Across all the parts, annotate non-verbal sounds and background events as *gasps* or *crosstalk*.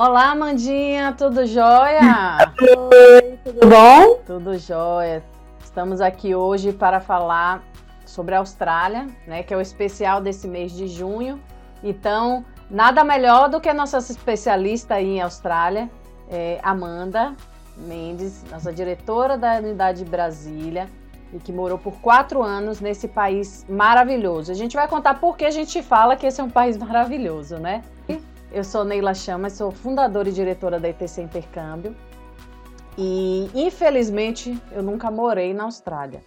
Olá, Amandinha, tudo jóia? Oi, tudo bom? Tudo jóia. Estamos aqui hoje para falar sobre a Austrália, né, que é o especial desse mês de junho. Então, nada melhor do que a nossa especialista em Austrália, é Amanda Mendes, nossa diretora da Unidade Brasília e que morou por quatro anos nesse país maravilhoso. A gente vai contar por que a gente fala que esse é um país maravilhoso, né? Eu sou Neila Chama, sou fundadora e diretora da ITC Intercâmbio. E, infelizmente, eu nunca morei na Austrália.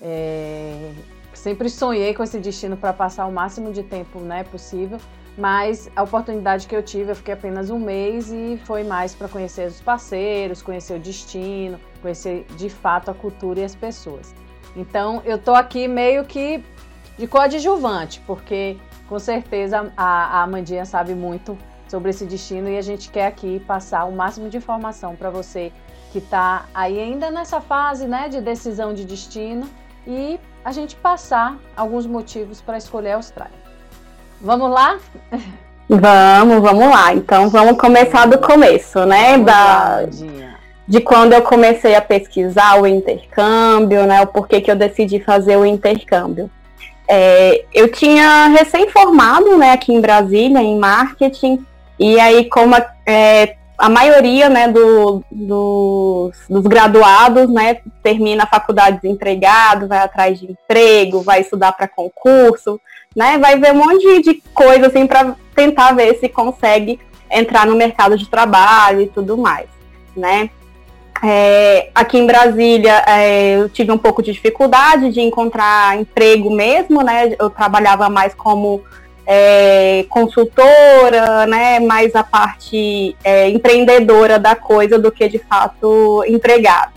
É, sempre sonhei com esse destino para passar o máximo de tempo né, possível, mas a oportunidade que eu tive, eu fiquei apenas um mês e foi mais para conhecer os parceiros, conhecer o destino, conhecer de fato a cultura e as pessoas. Então, eu estou aqui meio que de coadjuvante, porque com certeza a, a Amandinha sabe muito sobre esse destino e a gente quer aqui passar o máximo de informação para você que está aí ainda nessa fase né, de decisão de destino e a gente passar alguns motivos para escolher a Austrália. Vamos lá? Vamos, vamos lá. Então vamos começar do começo, né? da, de quando eu comecei a pesquisar o intercâmbio, né? O porquê que eu decidi fazer o intercâmbio. É, eu tinha recém-formado né, aqui em Brasília em marketing, e aí, como a, é, a maioria né, do, do, dos graduados né, termina a faculdade desempregado, vai atrás de emprego, vai estudar para concurso, né, vai ver um monte de coisa assim, para tentar ver se consegue entrar no mercado de trabalho e tudo mais. Né? É, aqui em Brasília, é, eu tive um pouco de dificuldade de encontrar emprego mesmo, né? Eu trabalhava mais como é, consultora, né? Mais a parte é, empreendedora da coisa do que de fato empregado.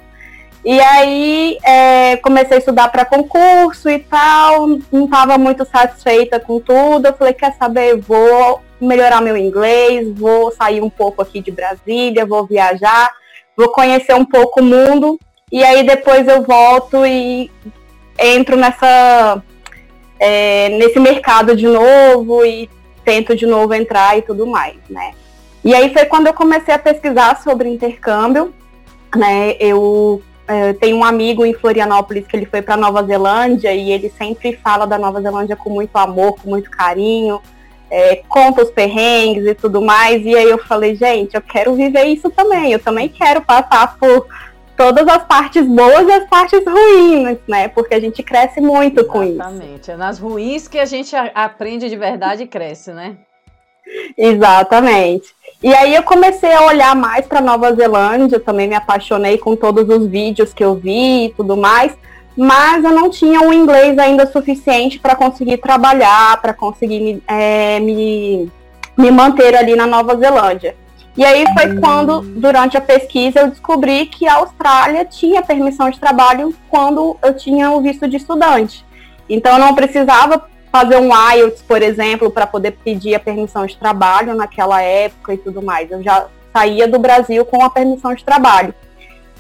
E aí é, comecei a estudar para concurso e tal, não estava muito satisfeita com tudo. Eu falei, quer saber, vou melhorar meu inglês, vou sair um pouco aqui de Brasília, vou viajar vou conhecer um pouco o mundo e aí depois eu volto e entro nessa é, nesse mercado de novo e tento de novo entrar e tudo mais, né? E aí foi quando eu comecei a pesquisar sobre intercâmbio, né? Eu é, tenho um amigo em Florianópolis que ele foi para Nova Zelândia e ele sempre fala da Nova Zelândia com muito amor, com muito carinho é, conta os perrengues e tudo mais. E aí eu falei, gente, eu quero viver isso também. Eu também quero passar por todas as partes boas e as partes ruins, né? Porque a gente cresce muito Exatamente. com isso. Exatamente. É nas ruins que a gente aprende de verdade e cresce, né? Exatamente. E aí eu comecei a olhar mais para Nova Zelândia, também me apaixonei com todos os vídeos que eu vi e tudo mais mas eu não tinha o inglês ainda suficiente para conseguir trabalhar, para conseguir me, é, me, me, manter ali na Nova Zelândia. E aí foi hum. quando, durante a pesquisa, eu descobri que a Austrália tinha permissão de trabalho quando eu tinha o visto de estudante. Então eu não precisava fazer um IELTS, por exemplo, para poder pedir a permissão de trabalho naquela época e tudo mais. Eu já saía do Brasil com a permissão de trabalho.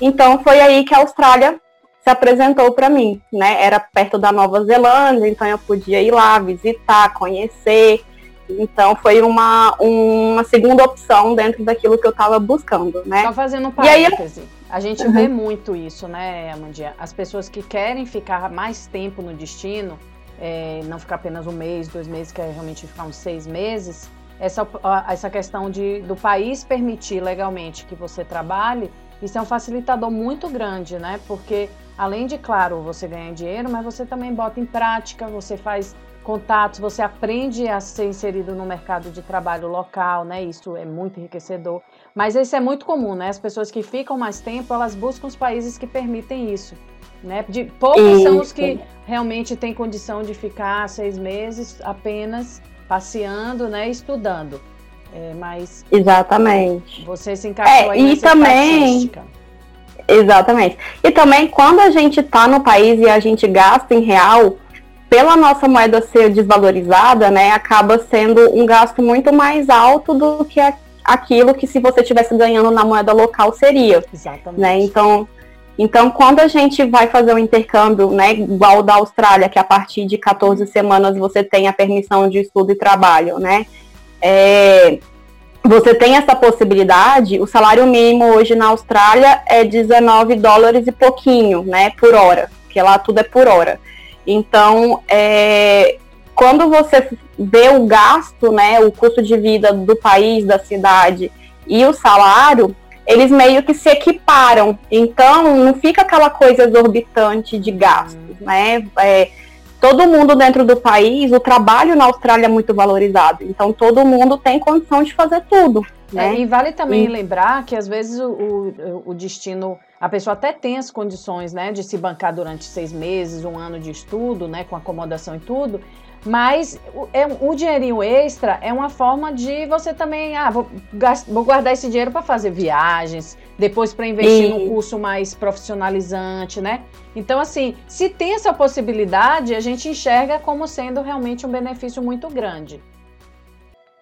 Então foi aí que a Austrália se apresentou para mim, né? Era perto da Nova Zelândia, então eu podia ir lá visitar, conhecer. Então foi uma, uma segunda opção dentro daquilo que eu estava buscando, né? Só fazendo um parêntese. Aí, a gente uhum. vê muito isso, né, Amandinha? As pessoas que querem ficar mais tempo no destino, é, não ficar apenas um mês, dois meses, quer realmente ficar uns seis meses, essa, essa questão de, do país permitir legalmente que você trabalhe, isso é um facilitador muito grande, né? Porque além de, claro, você ganhar dinheiro, mas você também bota em prática, você faz contatos, você aprende a ser inserido no mercado de trabalho local, né? Isso é muito enriquecedor. Mas isso é muito comum, né? As pessoas que ficam mais tempo, elas buscam os países que permitem isso. Né? De, poucos isso. são os que realmente têm condição de ficar seis meses apenas passeando, né? Estudando. É, mas exatamente. Você se encaixou é, aí e também Exatamente. E também quando a gente está no país e a gente gasta em real, pela nossa moeda ser desvalorizada, né, acaba sendo um gasto muito mais alto do que aquilo que se você estivesse ganhando na moeda local seria. Exatamente. Né? Então, então, quando a gente vai fazer um intercâmbio, né, igual da Austrália, que a partir de 14 semanas você tem a permissão de estudo e trabalho, né, é, você tem essa possibilidade, o salário mínimo hoje na Austrália é 19 dólares e pouquinho, né, por hora, porque lá tudo é por hora. Então, é, quando você vê o gasto, né, o custo de vida do país, da cidade e o salário, eles meio que se equiparam. Então, não fica aquela coisa exorbitante de gastos, né? É, todo mundo dentro do país, o trabalho na Austrália é muito valorizado. Então, todo mundo tem condição de fazer tudo. Né? É, e vale também e... lembrar que, às vezes, o, o, o, destino, a pessoa até tem as condições né, de se bancar durante seis meses, um ano de estudo, né, com acomodação e tudo, mas o, é, o dinheirinho extra é uma forma de você também, ah, vou, vou guardar esse dinheiro para fazer viagens, depois para investir e... num curso mais profissionalizante, né? Então, assim, se tem essa possibilidade, a gente enxerga como sendo realmente um benefício muito grande.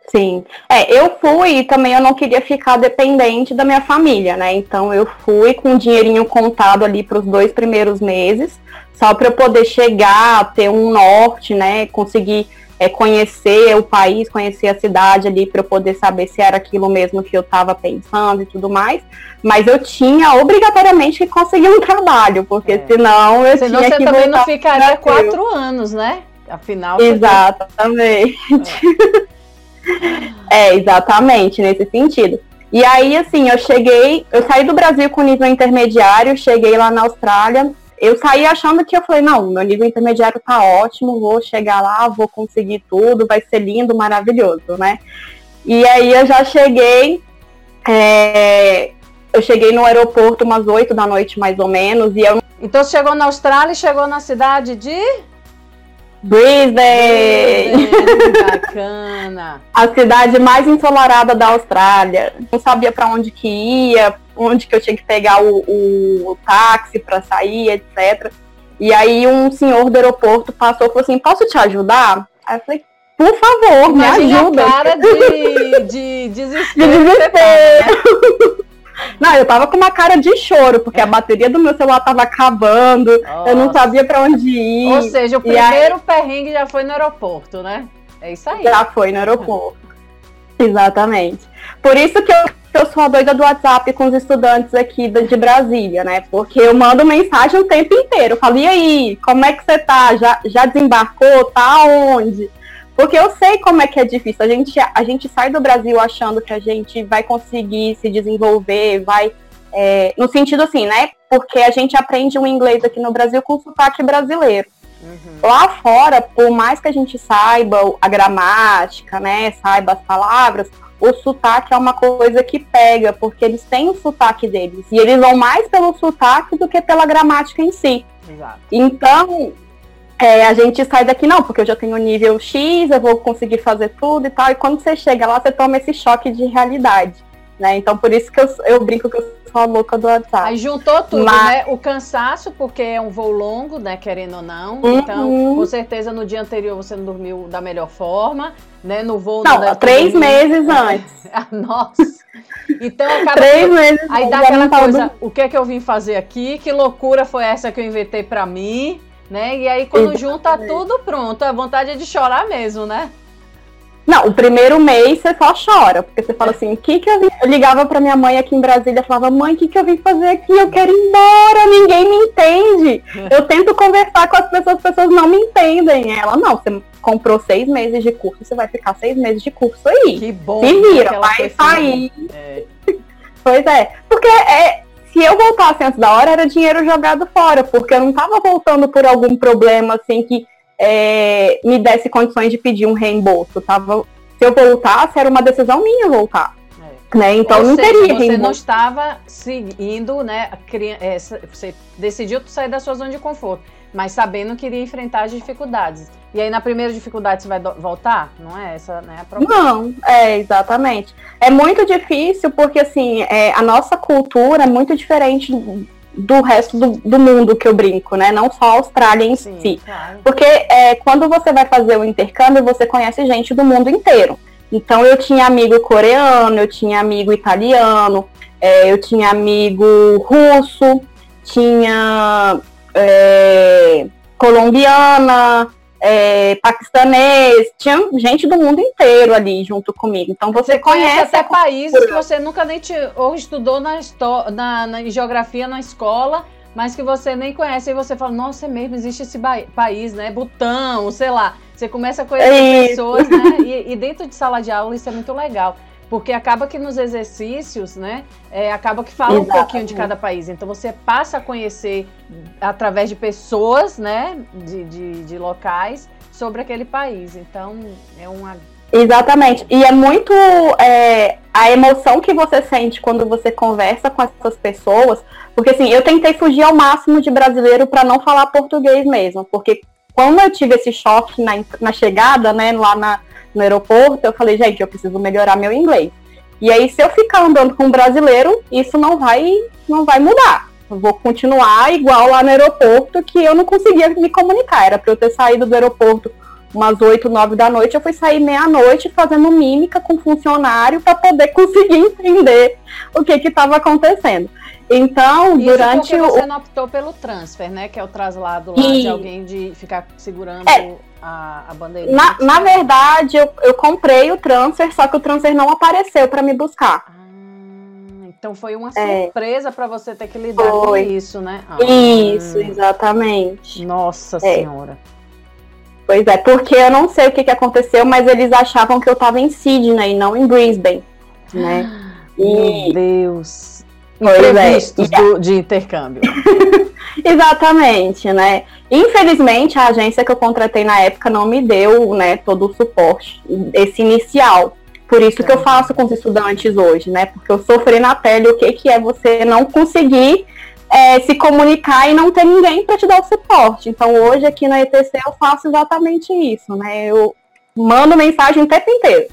Sim. É, eu fui e também eu não queria ficar dependente da minha família, né? Então eu fui com o dinheirinho contado ali para os dois primeiros meses só para eu poder chegar, ter um norte, né? Conseguir é, conhecer o país, conhecer a cidade ali, para eu poder saber se era aquilo mesmo que eu estava pensando e tudo mais. Mas eu tinha obrigatoriamente que conseguir um *laughs* trabalho, porque é. senão eu senão tinha você que também não ficaria quatro anos, né? Afinal. Exatamente. É. *laughs* é, exatamente, nesse sentido. E aí, assim, eu cheguei, eu saí do Brasil com nível intermediário, cheguei lá na Austrália, eu saí achando que eu falei, não, meu nível intermediário tá ótimo, vou chegar lá, vou conseguir tudo, vai ser lindo, maravilhoso, né? E aí eu já cheguei, é, eu cheguei no aeroporto umas 8 da noite, mais ou menos, e eu... Então você chegou na Austrália e chegou na cidade de... Brisbane! *laughs* Bacana! a cidade mais ensolarada da Austrália. Não sabia para onde que ia, onde que eu tinha que pegar o, o, o táxi para sair, etc. E aí um senhor do aeroporto passou e falou assim, posso te ajudar? Aí eu falei, por favor, Imagina me ajuda. a cara de, *laughs* de desespero. De desespero. *laughs* Não, eu tava com uma cara de choro, porque a bateria do meu celular tava acabando, Nossa. eu não sabia para onde ir. Ou seja, o primeiro aí... perrengue já foi no aeroporto, né? É isso aí. Já foi no aeroporto. Exatamente. Por isso que eu, eu sou a doida do WhatsApp com os estudantes aqui de Brasília, né? Porque eu mando mensagem o tempo inteiro. Eu falo, e aí, como é que você tá? Já, já desembarcou? Tá onde? Porque eu sei como é que é difícil. A gente, a gente sai do Brasil achando que a gente vai conseguir se desenvolver, vai. É, no sentido assim, né? Porque a gente aprende o inglês aqui no Brasil com sotaque brasileiro. Uhum. Lá fora, por mais que a gente saiba a gramática, né? Saiba as palavras, o sotaque é uma coisa que pega, porque eles têm o sotaque deles. E eles vão mais pelo sotaque do que pela gramática em si. Exato. Então, é, a gente sai daqui, não, porque eu já tenho nível X, eu vou conseguir fazer tudo e tal. E quando você chega lá, você toma esse choque de realidade. Né? Então, por isso que eu, eu brinco que eu sou a louca do WhatsApp. Aí juntou tudo, Mas... né? O cansaço, porque é um voo longo, né? Querendo ou não. Uhum. Então, com certeza, no dia anterior você não dormiu da melhor forma, né? No voo... Não, três meses *laughs* antes. Nossa! Então, acaba Três que... meses Aí dá aquela coisa, o que é que eu vim fazer aqui? Que loucura foi essa que eu inventei para mim? né? E aí quando Exatamente. junta tudo pronto, a vontade é de chorar mesmo, né? Não, o primeiro mês você só chora, porque você fala assim, o que que eu vim? Eu ligava pra minha mãe aqui em Brasília, falava, mãe, o que que eu vim fazer aqui? Eu quero ir embora, ninguém me entende. *laughs* Eu tento conversar com as pessoas, as pessoas não me entendem. Ela, não, você comprou seis meses de curso, você vai ficar seis meses de curso aí. Que bom. Se vira, vai sair. É. *laughs* Pois é, porque é, se eu voltasse antes da hora, era dinheiro jogado fora, porque eu não estava voltando por algum problema assim que é, me desse condições de pedir um reembolso. Tava, se eu voltasse, era uma decisão minha voltar. É. Né? Então Ou não seja, teria você reembolso. não estava seguindo, né? É, você decidiu sair da sua zona de conforto mas sabendo que iria enfrentar as dificuldades. E aí na primeira dificuldade você vai voltar? Não é essa, né? A Não, é exatamente. É muito difícil porque assim é, a nossa cultura é muito diferente do resto do, do, mundo que eu brinco, né? Não só a Austrália em Sim, si. Claro. Porque é, quando você vai fazer o intercâmbio, você conhece gente do mundo inteiro. Então eu tinha amigo coreano, eu tinha amigo italiano, é, eu tinha amigo russo, tinha é, colombiana, é, paquistanês, tinha gente do mundo inteiro ali junto comigo. Então você, você conhece, conhece até países que você nunca nem te, ou estudou na, na, na geografia na escola, mas que você nem conhece, e você fala, nossa, é mesmo, existe esse país, né? Butão, sei lá. Você começa a conhecer é pessoas, né? E, e, dentro de sala de aula isso é muito legal. Porque acaba que nos exercícios, né? É, acaba que fala Exatamente. um pouquinho de cada país. Então você passa a conhecer através de pessoas, né? De, de, de locais sobre aquele país. Então é uma. Exatamente. E é muito é, a emoção que você sente quando você conversa com essas pessoas. Porque assim, eu tentei fugir ao máximo de brasileiro para não falar português mesmo. Porque quando eu tive esse choque na, na chegada, né, lá na, no aeroporto, eu falei, gente, eu preciso melhorar meu inglês. E aí, se eu ficar andando com um brasileiro, isso não vai, não vai mudar. Eu vou continuar igual lá no aeroporto, que eu não conseguia me comunicar. Era para eu ter saído do aeroporto umas 8, 9 da noite, eu fui sair meia-noite fazendo mímica com funcionário para poder conseguir entender o que estava acontecendo. Então, Isso durante porque você não optou pelo transfer, né? Que é o traslado lá e... de alguém de ficar segurando é. a, a bandeira. Na, na verdade, eu, eu comprei o transfer, só que o transfer não apareceu para me buscar. Ah, então foi uma é. surpresa para você ter que lidar foi. com isso, né? Ah, isso, exatamente. Nossa é. senhora. Pois é, porque eu não sei o que, que aconteceu, mas eles achavam que eu estava em Sydney, não em Brisbane, né? *gasps* E... Meu Deus imprevistos é. do, de intercâmbio. *laughs* Exatamente, né? Infelizmente, a agência que eu contratei na época não me deu né, todo o suporte, esse inicial. Por isso que eu faço com os estudantes hoje, né? Porque eu sofri na pele o que, que é você não conseguir é, se comunicar e não ter ninguém para te dar o suporte. Então, hoje aqui na ETC eu faço exatamente isso, né? Eu mando mensagem o tempo inteiro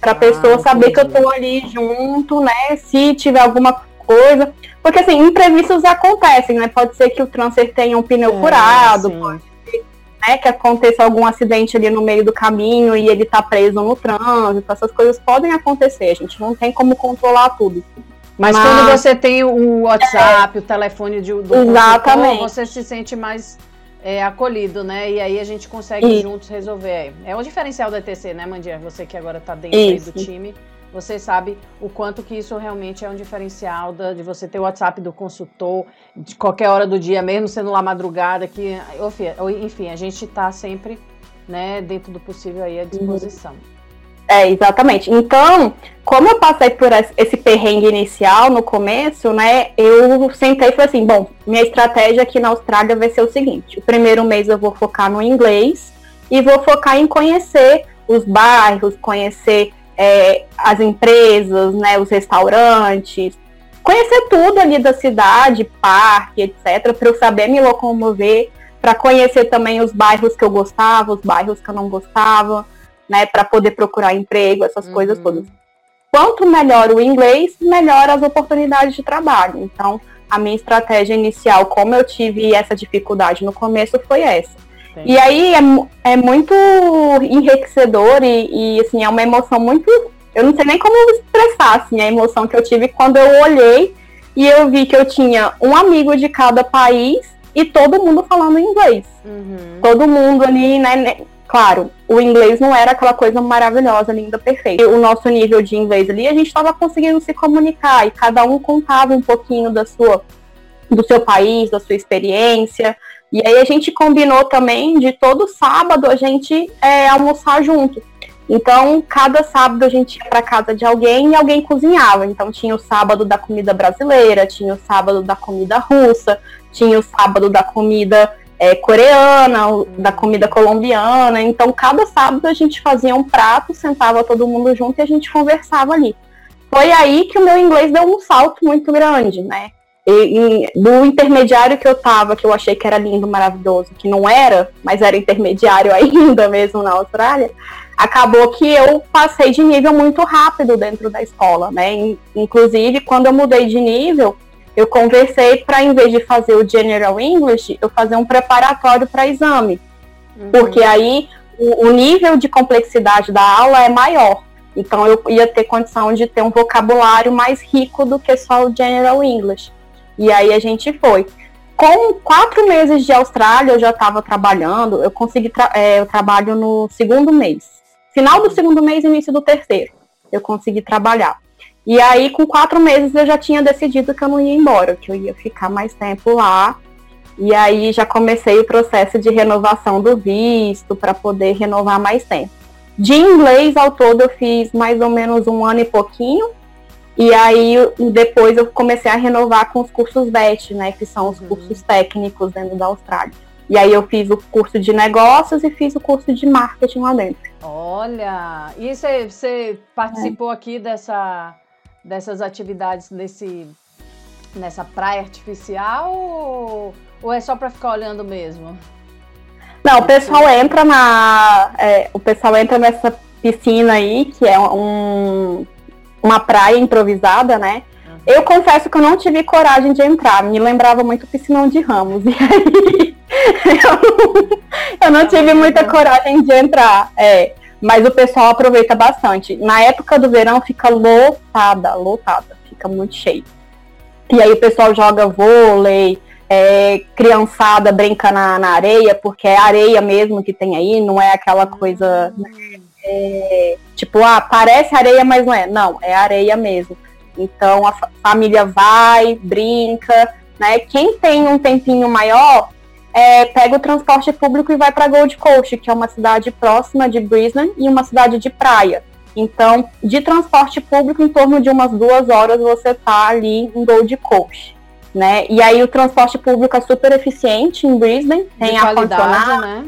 para a ah, pessoa saber entendi. que eu estou ali junto, né? Se tiver alguma coisa. Porque, assim, imprevistos acontecem, né? Pode ser que o transfer tenha um pneu é, furado, sim. pode ser né, que aconteça algum acidente ali no meio do caminho e ele tá preso no trânsito. Essas coisas podem acontecer, a gente não tem como controlar tudo. Mas, Mas quando você tem o WhatsApp, é, o telefone de, do exatamente. você se sente mais é, acolhido, né? E aí a gente consegue juntos resolver. É o diferencial da ETC, né, Mandia? Você que agora tá dentro do time você sabe o quanto que isso realmente é um diferencial da, de você ter o WhatsApp do consultor de qualquer hora do dia, mesmo sendo lá madrugada, que, enfim, a gente está sempre né, dentro do possível aí à disposição. É, exatamente. Então, como eu passei por esse perrengue inicial no começo, né, eu sentei e falei assim, bom, minha estratégia aqui na Austrália vai ser o seguinte, o primeiro mês eu vou focar no inglês e vou focar em conhecer os bairros, conhecer é, as empresas, né, os restaurantes, conhecer tudo ali da cidade, parque, etc, para eu saber me locomover, para conhecer também os bairros que eu gostava, os bairros que eu não gostava, né, para poder procurar emprego, essas uhum. coisas todas. Quanto melhor o inglês, melhor as oportunidades de trabalho. Então, a minha estratégia inicial, como eu tive essa dificuldade no começo, foi essa. E aí é, é muito enriquecedor e, e, assim, é uma emoção muito. Eu não sei nem como expressar assim, a emoção que eu tive quando eu olhei e eu vi que eu tinha um amigo de cada país e todo mundo falando inglês. Uhum. Todo mundo ali, né, né? Claro, o inglês não era aquela coisa maravilhosa, linda, perfeita. O nosso nível de inglês ali, a gente estava conseguindo se comunicar e cada um contava um pouquinho da sua, do seu país, da sua experiência. E aí a gente combinou também de todo sábado a gente é, almoçar junto. Então, cada sábado a gente ia para casa de alguém e alguém cozinhava. Então, tinha o sábado da comida brasileira, tinha o sábado da comida russa, tinha o sábado da comida é, coreana, da comida colombiana. Então, cada sábado a gente fazia um prato, sentava todo mundo junto e a gente conversava ali. Foi aí que o meu inglês deu um salto muito grande, né? E, e, do intermediário que eu tava, que eu achei que era lindo, maravilhoso, que não era, mas era intermediário *laughs* ainda mesmo na Austrália, acabou que eu passei de nível muito rápido dentro da escola, né? Inclusive, quando eu mudei de nível, eu conversei para, em vez de fazer o General English, eu fazer um preparatório para exame. Uhum. Porque aí o, o nível de complexidade da aula é maior. Então eu ia ter condição de ter um vocabulário mais rico do que só o General English. E aí a gente foi. com quatro meses de Austrália, eu já estava trabalhando. Eu consegui, tra é, eu trabalho no segundo mês. Final do segundo mês, início do terceiro. Eu consegui trabalhar. E aí, com quatro meses, eu já tinha decidido que eu não ia embora, que eu ia ficar mais tempo lá. E aí já comecei o processo de renovação do visto para poder renovar mais tempo. De inglês ao todo eu fiz mais ou menos um ano e pouquinho. E aí depois eu comecei a renovar com os cursos VET, né, que são os uhum. cursos técnicos dentro da Austrália. E aí eu fiz o curso de negócios e fiz o curso de marketing lá dentro. Olha, e você, você participou é. aqui dessa, dessas atividades nesse, nessa praia artificial ou, ou é só para ficar olhando mesmo? Não, o pessoal entra na. É, o pessoal entra nessa piscina aí, que é um, uma praia improvisada, né? Uhum. Eu confesso que eu não tive coragem de entrar, me lembrava muito piscinão de Ramos. *laughs* E aí eu, eu não tive muita coragem de entrar. É, mas o pessoal aproveita bastante. Na época do verão fica lotada, lotada, fica muito cheio. E aí o pessoal joga vôlei, é, criançada brinca na, na, areia, porque é areia mesmo que tem aí, não é aquela coisa. É, tipo, ah, parece areia, mas não é. Não, é areia mesmo. Então a família vai, brinca, né? Quem tem um tempinho maior, é, pega o transporte público e vai para Gold Coast, que é uma cidade próxima de Brisbane e uma cidade de praia. Então, de transporte público, em torno de umas duas horas você tá ali em Gold Coast né? E aí o transporte público é super eficiente em Brisbane, tem ar-condicionado. Né?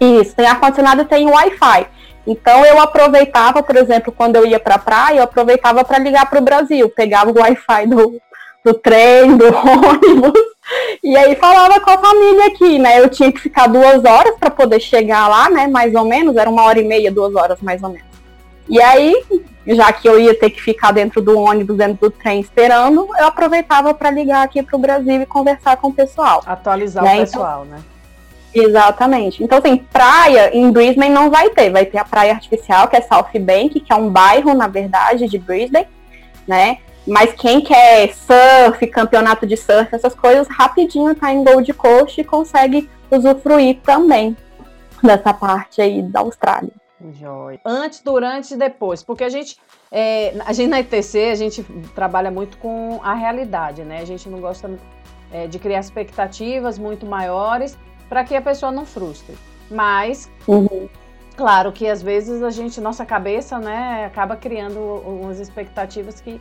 Isso, tem ar-condicionado e tem Wi-Fi. Então eu aproveitava, por exemplo, quando eu ia para a praia, eu aproveitava para ligar para o Brasil, pegava o Wi-Fi do, do trem, do *laughs* ônibus, e aí falava com a família aqui, né? Eu tinha que ficar duas horas para poder chegar lá, né? Mais ou menos, era uma hora e meia, duas horas mais ou menos. E aí já que eu ia ter que ficar dentro do ônibus, dentro do trem esperando, eu aproveitava para ligar aqui para o Brasil e conversar com o pessoal. Atualizar né? o então, pessoal, então, né? Exatamente. Então, assim, praia em Brisbane não vai ter. Vai ter a praia artificial, que é South Bank, que é um bairro, na verdade, de Brisbane, né? Mas quem quer surf, campeonato de surf, essas coisas, rapidinho tá em Gold Coast e consegue usufruir também dessa parte aí da Austrália. Joia. Antes, durante e depois, porque a gente, é, a gente na ITC, a gente trabalha muito com a realidade, né? A gente não gosta é, de criar expectativas muito maiores para que a pessoa não frustre. Mas, uhum. claro que às vezes a gente, nossa cabeça, né, acaba criando umas expectativas que,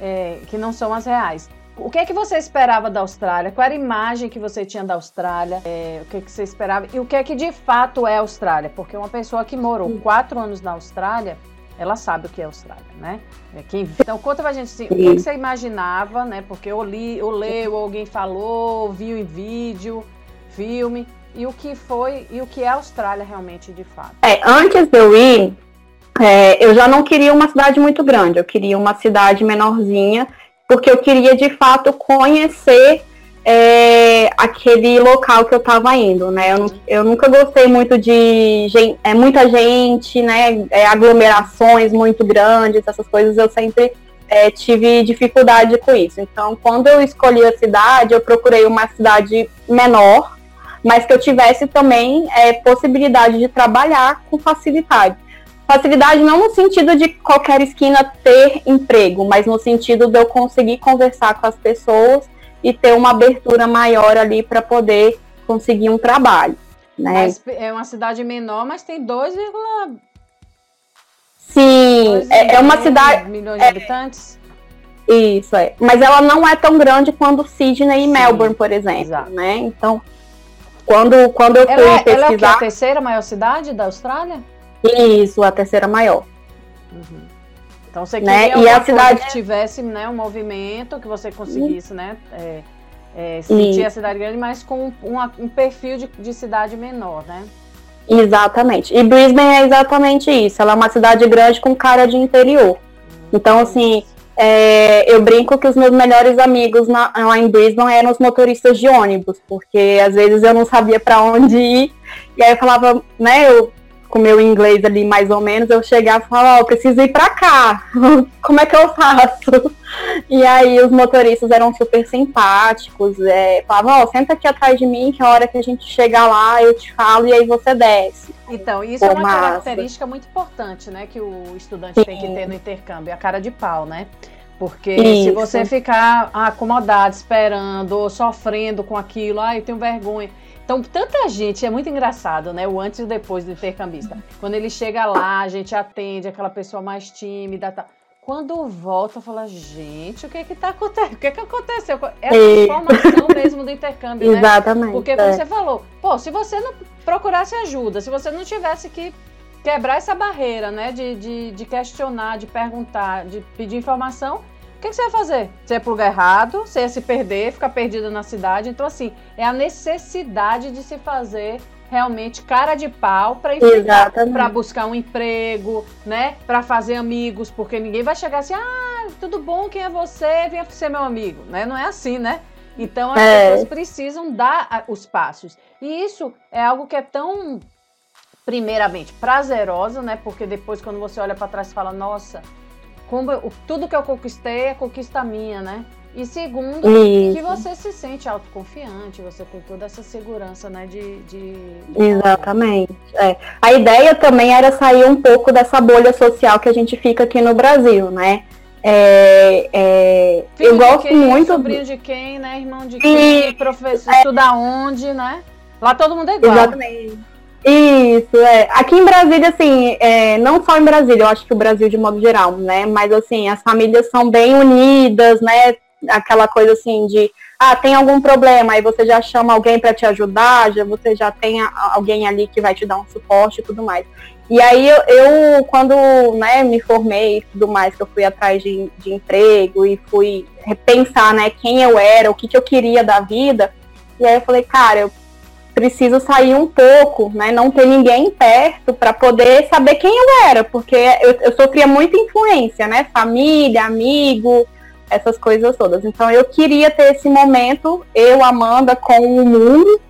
é, que não são as reais. O que é que você esperava da Austrália? Qual era a imagem que você tinha da Austrália? É, o que, é que você esperava? E o que é que de fato é a Austrália? Porque uma pessoa que morou quatro anos na Austrália, ela sabe o que é a Austrália, né? É, quem, então conta pra gente assim, o que, é que você imaginava, né? Porque eu li, eu leu, alguém falou, viu em vídeo, filme, e o que foi e o que é a Austrália realmente de fato. É, antes de eu ir, é, eu já não queria uma cidade muito grande, eu queria uma cidade menorzinha porque eu queria de fato conhecer é, aquele local que eu estava indo, né? Eu, eu, nunca gostei muito de gente, é, muita gente, né? É, aglomerações muito grandes, essas coisas eu sempre é, tive dificuldade com isso. Então, quando eu escolhi a cidade, eu procurei uma cidade menor, mas que eu tivesse também é, possibilidade de trabalhar com facilidade. Facilidade não no sentido de qualquer esquina ter emprego, mas no sentido de eu conseguir conversar com as pessoas e ter uma abertura maior ali para poder conseguir um trabalho. Né? Mas é uma cidade menor, mas tem 2, Sim, é, é, uma cidade. Milhões de é, habitantes? Isso, é. Mas ela não é tão grande quanto Sydney e Sim, Melbourne, por exemplo. Exato. Né? Então, quando, quando eu fui ela, pesquisar. Ela é a terceira maior cidade da Austrália? Isso, a terceira maior. Uhum. Então você né? queria e a cidade que tivesse né, um movimento, que você conseguisse né, é, é, sentir a cidade grande, mas com um, um perfil de, de cidade menor, né? Exatamente. E Brisbane é exatamente isso. Ela é uma cidade grande com cara de interior. Uhum. Então, assim, é, eu brinco que os meus melhores amigos na, lá em Brisbane eram os motoristas de ônibus, porque às vezes eu não sabia para onde ir. E aí eu falava, né, eu com meu inglês ali mais ou menos, eu chegava e falava, ó, oh, preciso ir para cá, *laughs* como é que eu faço? E aí os motoristas eram super simpáticos, é, falavam, ó, oh, senta aqui atrás de mim, que a hora que a gente chegar lá eu te falo e aí você desce. Então, isso Pô, é uma massa. característica muito importante, né, que o estudante Sim. tem que ter no intercâmbio, a cara de pau, né? Porque Isso. se você ficar acomodado, esperando, ou sofrendo com aquilo, ai, eu tenho vergonha. Então, tanta gente, é muito engraçado, né? O antes e depois do intercambista. Quando ele chega lá, a gente atende aquela pessoa mais tímida, tá. Quando volta, fala, gente, o que é que tá acontecendo? O que é que aconteceu? É a transformação mesmo do intercâmbio, né? Exatamente. Porque é. você falou, pô, se você não procurasse ajuda, se você não tivesse que quebrar essa barreira, né? De, de, de questionar, de perguntar, de pedir informação, que, que, você vai fazer? Você ia pro lugar errado, você ia se perder, ficar perdido na cidade. Então, assim, é a necessidade de se fazer realmente cara de pau para para buscar um emprego, né? Para fazer amigos, porque ninguém vai chegar assim, ah, tudo bom, quem é você? Venha ser meu amigo, né? Não é assim, né? Então as é. pessoas precisam dar os passos. E isso é algo que é tão primeiramente prazerosa, né? Porque depois quando você olha para trás e fala, nossa, tudo que eu conquistei é conquista minha, né? E segundo, Isso. que você se sente autoconfiante, você tem toda essa segurança, né? De. de... Exatamente. É. A ideia também era sair um pouco dessa bolha social que a gente fica aqui no Brasil, né? É, é, eu gosto quem, muito. Sobrinho de quem, né? Irmão de quem, e... professor, é... estuda onde, né? Lá todo mundo é igual. Exatamente. Isso, é. Aqui em Brasília, assim, é, não só em Brasília, eu acho que o Brasil de modo geral, né? Mas assim, as famílias são bem unidas, né? aquela coisa assim de ah, tem algum problema, aí você já chama alguém para te ajudar, já você já tem alguém ali que vai te dar um suporte e tudo mais. E aí eu, eu quando né, me formei e tudo mais, que eu fui atrás de, de emprego e fui repensar né, quem eu era, o que, que eu queria da vida, e aí eu falei, cara, eu preciso sair um pouco, né? Não ter ninguém perto para poder saber quem eu era, porque eu, eu sofria muita influência, né? Família, amigo, essas coisas todas. Então eu queria ter esse momento, eu, Amanda, com o mundo,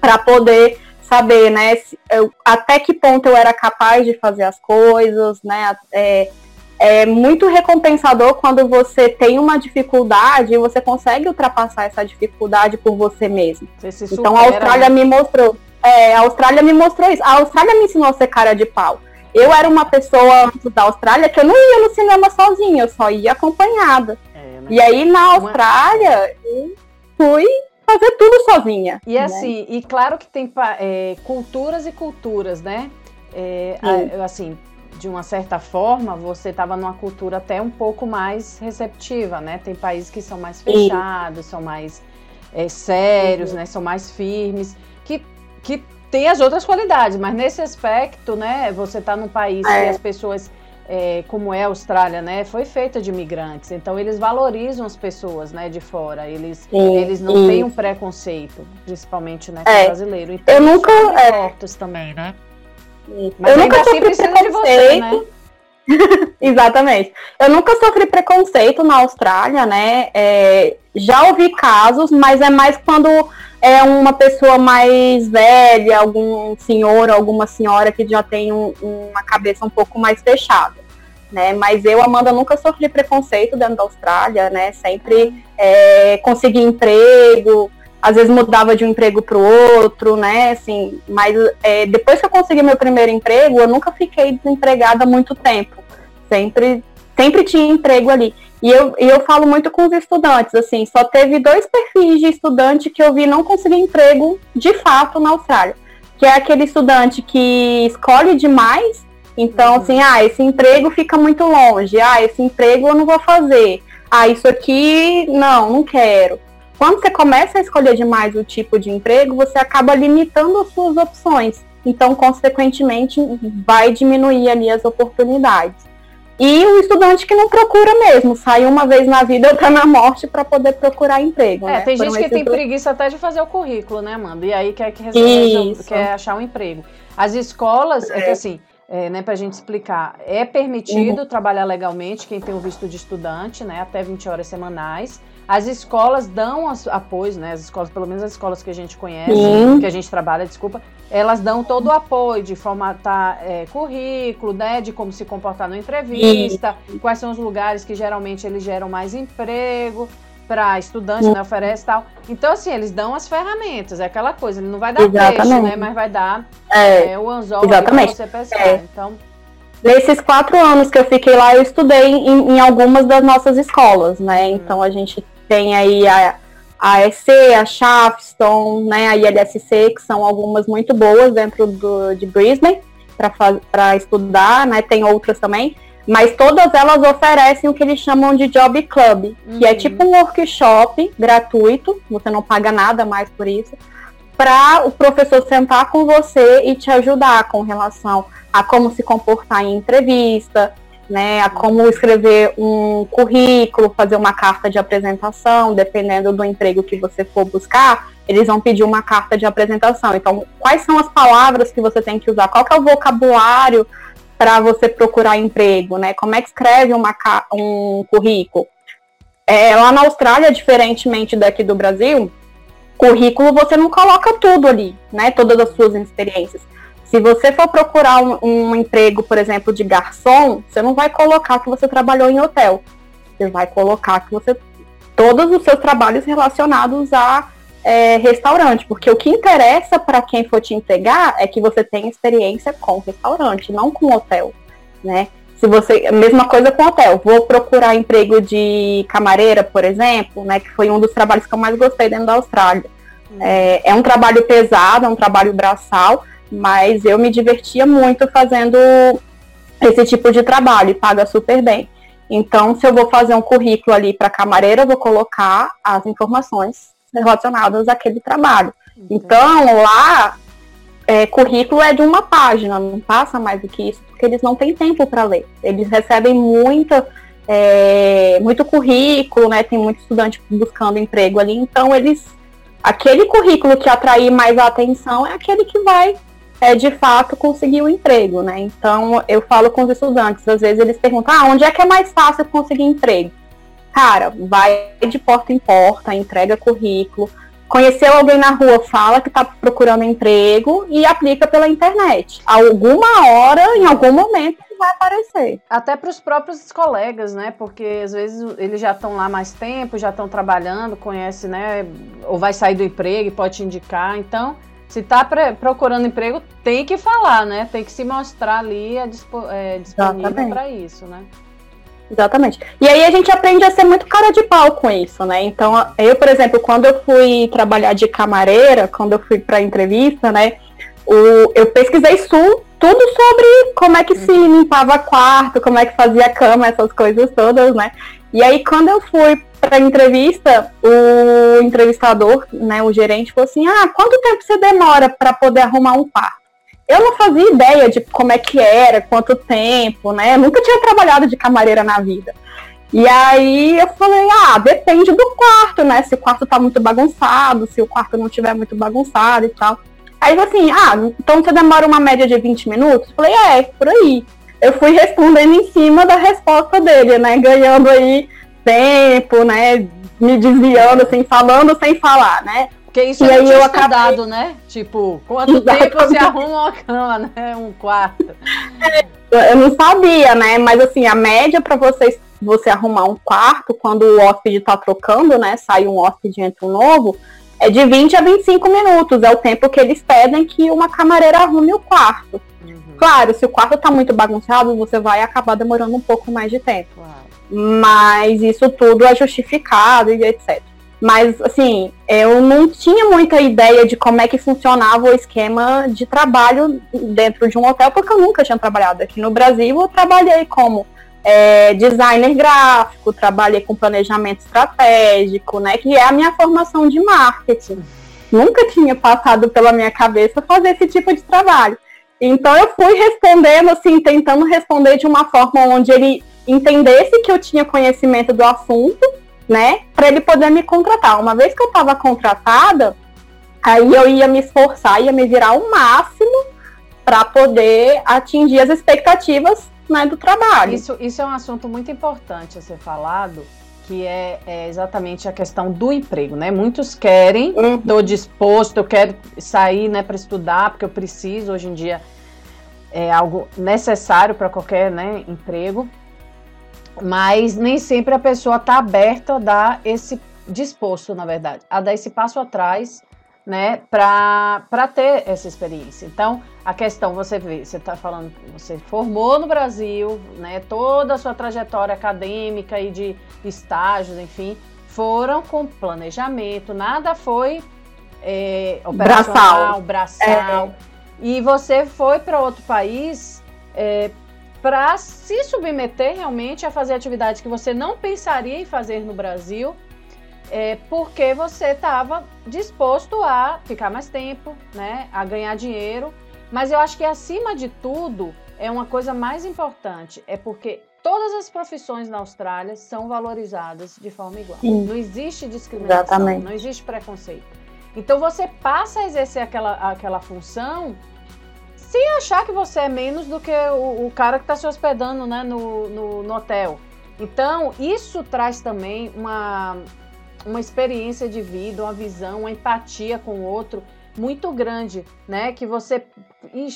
para poder saber, né, eu, até que ponto eu era capaz de fazer as coisas, né, é, é muito recompensador quando você tem uma dificuldade e você consegue ultrapassar essa dificuldade por você mesmo. Você então a Austrália né? me mostrou, é, a Austrália me mostrou isso. A Austrália me ensinou a ser cara de pau. Eu era uma pessoa da Austrália que eu não ia no cinema sozinha, eu só ia acompanhada. É, né? E aí na Austrália eu fui fazer tudo sozinha. E né? assim, e claro que tem é, culturas e culturas, né? É, assim, de uma certa forma, você estava numa cultura até um pouco mais receptiva, né? Tem países que são mais fechados, Sim. são mais é, sérios, uhum. né? São mais firmes, que, que tem as outras qualidades, mas nesse aspecto, né, você está num país é. que as pessoas, é, como é a Austrália, né, foi feita de imigrantes, então eles valorizam as pessoas, né, de fora, eles, sim, eles não sim. têm um preconceito, principalmente, né, é. brasileiro. Então, eu nunca... É. Fortes também, né? Mas eu nunca assim sofri preconceito. Você, né? *laughs* Exatamente. Eu nunca sofri preconceito na Austrália, né? É, já ouvi casos, mas é mais quando é uma pessoa mais velha, algum senhor, alguma senhora que já tem um, uma cabeça um pouco mais fechada. Né? Mas eu, Amanda, nunca sofri preconceito dentro da Austrália, né? Sempre é, consegui emprego, às vezes mudava de um emprego para o outro, né? Assim, mas é, depois que eu consegui meu primeiro emprego, eu nunca fiquei desempregada muito tempo. Sempre, sempre tinha emprego ali. E eu, e eu falo muito com os estudantes, assim, só teve dois perfis de estudante que eu vi não conseguir emprego de fato na Austrália. Que é aquele estudante que escolhe demais, então uhum. assim, ah, esse emprego fica muito longe, ah, esse emprego eu não vou fazer, ah, isso aqui, não, não quero. Quando você começa a escolher demais o tipo de emprego, você acaba limitando as suas opções. Então, consequentemente, vai diminuir ali as oportunidades. E o estudante que não procura mesmo, sai uma vez na vida ou tá na morte para poder procurar emprego. É, né? tem gente que tem preguiça até de fazer o currículo, né, Amanda? E aí quer que resolve, quer achar um emprego. As escolas, é, é que assim, é, né, para a gente explicar. É permitido uhum. trabalhar legalmente quem tem o visto de estudante, né, até 20 horas semanais. As escolas dão apoio, né? As escolas, pelo menos as escolas que a gente conhece, Sim. que a gente trabalha, desculpa, elas dão todo o apoio de formatar é, currículo, né? De como se comportar na entrevista, Sim. quais são os lugares que geralmente eles geram mais emprego para estudante, né? Oferece tal. Então, assim, eles dão as ferramentas, é aquela coisa, ele não vai dar Exatamente. peixe, né? Mas vai dar é, é, o anzol para você pescar. É. Então. Nesses quatro anos que eu fiquei lá, eu estudei em, em algumas das nossas escolas, né? Hum. Então a gente tem aí a, a EC, a Shafton, né, a ILSC, que são algumas muito boas dentro do, de Brisbane para estudar, né, tem outras também, mas todas elas oferecem o que eles chamam de Job Club, uhum. que é uhum. tipo um workshop gratuito, você não paga nada mais por isso, para o professor sentar com você e te ajudar com relação a como se comportar em entrevista, né, a como escrever um currículo, fazer uma carta de apresentação, dependendo do emprego que você for buscar, eles vão pedir uma carta de apresentação. Então, quais são as palavras que você tem que usar? Qual que é o vocabulário para você procurar emprego, né? Como é que escreve uma, um currículo? É, lá na Austrália, diferentemente daqui do Brasil, currículo você não coloca tudo ali, né? Todas as suas experiências. Se você for procurar um, um, emprego, por exemplo, de garçom, você não vai colocar que você trabalhou em hotel. Você vai colocar que você. Todos os seus trabalhos relacionados a é, restaurante. Porque o que interessa para quem for te entregar é que você tenha experiência com restaurante, não com hotel. Né? Se você. Mesma coisa com hotel. Vou procurar emprego de camareira, por exemplo, né? Que foi um dos trabalhos que eu mais gostei dentro da Austrália. Hum. É, é um trabalho pesado, é um trabalho braçal mas eu me divertia muito fazendo esse tipo de trabalho e paga super bem. Então, se eu vou fazer um currículo ali para camareira, eu vou colocar as informações relacionadas àquele trabalho. Então, lá, é, currículo é de uma página, não passa mais do que isso, porque eles não têm tempo para ler. Eles recebem muita, é, muito currículo, né? Tem muito estudante buscando emprego ali, então eles. Aquele currículo que atrair mais a atenção é aquele que vai é de fato conseguir o um emprego, né? Então eu falo com os estudantes, às vezes eles perguntam, ah, onde é que é mais fácil conseguir emprego? Cara, vai de porta em porta, entrega currículo, conheceu alguém na rua, fala que está procurando emprego e aplica pela internet. Alguma hora, em algum momento, vai aparecer. Até para os próprios colegas, né? Porque às vezes eles já estão lá mais tempo, já estão trabalhando, conhece, né? Ou vai sair do emprego e pode te indicar. Então, se está procurando emprego, tem que falar, né? Tem que se mostrar ali é, disponível para isso, né? Exatamente. E aí a gente aprende a ser muito cara de pau com isso, né? Então, eu, por exemplo, quando eu fui trabalhar de camareira, quando eu fui para entrevista, né? O, eu pesquisei tudo sobre como é que se uhum. limpava quarto, como é que fazia cama, essas coisas todas, né? E aí, quando eu fui para entrevista, o entrevistador, né, o gerente, falou assim: Ah, quanto tempo você demora para poder arrumar um quarto? Eu não fazia ideia de como é que era, quanto tempo, né? Eu nunca tinha trabalhado de camareira na vida. E aí eu falei, ah, depende do quarto, né? Se o quarto tá muito bagunçado, se o quarto não tiver muito bagunçado e tal. Aí assim, ah, então você demora uma média de 20 minutos? Falei, é, por aí. Eu fui respondendo em cima da resposta dele, né? Ganhando aí tempo, né? Me desviando, assim, falando sem falar, né? Porque isso e aí eu acabei... né? Tipo, quanto tempo você arruma uma cama, né? Um quarto. Eu não sabia, né? Mas assim, a média para vocês você arrumar um quarto quando o hóspede está trocando, né? Sai um hóspede e entra um novo, é de 20 a 25 minutos. É o tempo que eles pedem que uma camareira arrume o quarto. Uhum. Claro, se o quarto está muito bagunçado, você vai acabar demorando um pouco mais de tempo. Claro mas isso tudo é justificado e etc. Mas, assim, eu não tinha muita ideia de como é que funcionava o esquema de trabalho dentro de um hotel, porque eu nunca tinha trabalhado aqui no Brasil. Eu trabalhei como é, designer gráfico, trabalhei com planejamento estratégico, né, que é a minha formação de marketing. Nunca tinha passado pela minha cabeça fazer esse tipo de trabalho. Então eu fui respondendo, assim, tentando responder de uma forma onde ele entendesse que eu tinha conhecimento do assunto, né, para ele poder me contratar. Uma vez que eu estava contratada, aí eu ia me esforçar, ia me virar o máximo para poder atingir as expectativas né, do trabalho. Isso, isso é um assunto muito importante a ser falado, que é, é, exatamente a questão do emprego, né? Muitos querem, estou uhum. disposto, eu quero sair, né, para estudar, porque eu preciso hoje em dia é algo necessário para qualquer né, emprego, mas nem sempre a pessoa está aberta a dar esse disposto, na verdade, a dar esse passo atrás, né, para ter essa experiência. Então, a questão, você vê, você está falando, você formou no Brasil, né, toda a sua trajetória acadêmica e de estágios, enfim, foram com planejamento, nada foi é, operacional, braçal. braçal é. E você foi para outro país é, para se submeter realmente a fazer atividades que você não pensaria em fazer no Brasil, é, porque você estava disposto a ficar mais tempo, né, a ganhar dinheiro. Mas eu acho que acima de tudo é uma coisa mais importante, é porque todas as profissões na Austrália são valorizadas de forma igual. Sim. Não existe discriminação, Exatamente. não existe preconceito. Então você passa a exercer aquela, aquela função sem achar que você é menos do que o, o cara que está se hospedando né, no, no, no, hotel. Então, isso traz também uma, uma experiência de vida, uma visão, uma empatia com o outro muito grande, né? Que você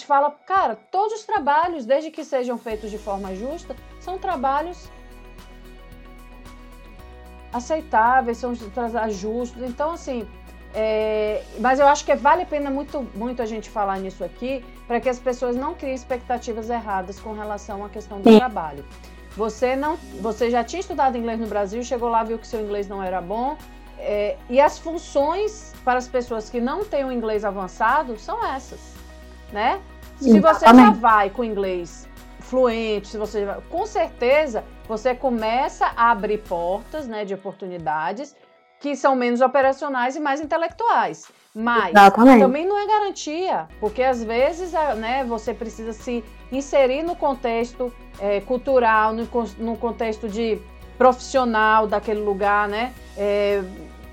fala, cara, todos os trabalhos, desde que sejam feitos de forma justa, são trabalhos aceitáveis, são justos. Então, assim, é, mas eu acho que vale a pena muito, muito a gente falar nisso aqui, para que as pessoas não criem expectativas erradas com relação à questão do Sim. trabalho. Você não, você já tinha estudado inglês no Brasil, chegou lá viu que seu inglês não era bom, é, e as funções para as pessoas que não têm o inglês avançado são essas, né? Se você já vai com inglês fluente, se você com certeza você começa a abrir portas, né, de oportunidades que são menos operacionais e mais intelectuais. Mas Exatamente. também não é garantia, porque às vezes né, você precisa se inserir no contexto é, cultural, no, no, contexto de profissional daquele lugar, né? É,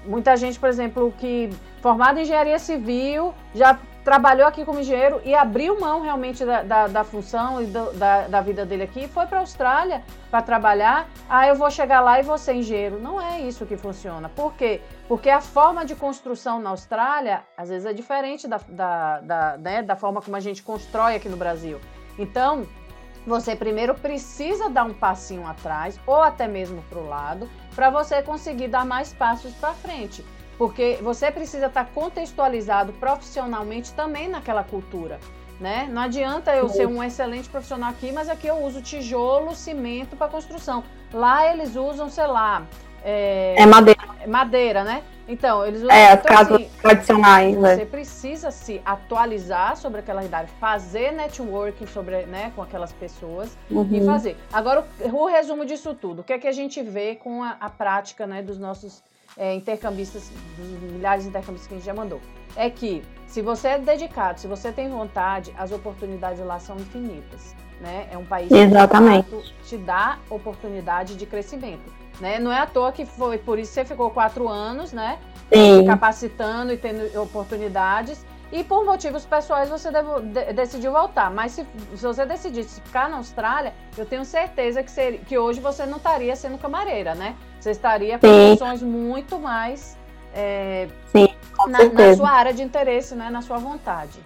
muita gente, por exemplo, que formada em engenharia civil já trabalhou aqui como engenheiro e abriu mão realmente da, da, da função e do, da, da vida dele aqui, foi para a Austrália para trabalhar. Ah, eu vou chegar lá e vou ser engenheiro. Não é isso que funciona. Por quê? Porque a forma de construção na Austrália, às vezes, é diferente da, da, da, né, da forma como a gente constrói aqui no Brasil. Então, você primeiro precisa dar um passinho atrás ou até mesmo para o lado para você conseguir dar mais passos para frente porque você precisa estar contextualizado profissionalmente também naquela cultura. Né? Não adianta eu ser um excelente profissional aqui, mas aqui eu uso tijolo, cimento para construção. Lá eles usam, sei lá. É, é madeira. Madeira, né? Então, eles usam. É, então, casas assim, tradicionais. Né? Você precisa se atualizar sobre aquela idade, fazer networking sobre, né, com aquelas pessoas uhum. e fazer. Agora, o, o, resumo disso tudo. O que é que a gente vê com a, a prática né, dos nossos é, intercambistas, dos milhares de intercambistas que a gente já mandou, é que se você é dedicado, se você tem vontade, as oportunidades lá são infinitas. Né? É um país Exatamente. que te dá oportunidade de crescimento. Né? Não é à toa que foi por isso que você ficou quatro anos, né? Sim. Capacitando e tendo oportunidades. E por motivos pessoais você de, decidiu voltar. Mas se, se, você decidisse ficar na Austrália, eu tenho certeza que, seria, que hoje você não estaria sendo camareira, né? Você estaria com funções muito mais é, Sim, na, na, sua área de interesse, né? Na sua vontade.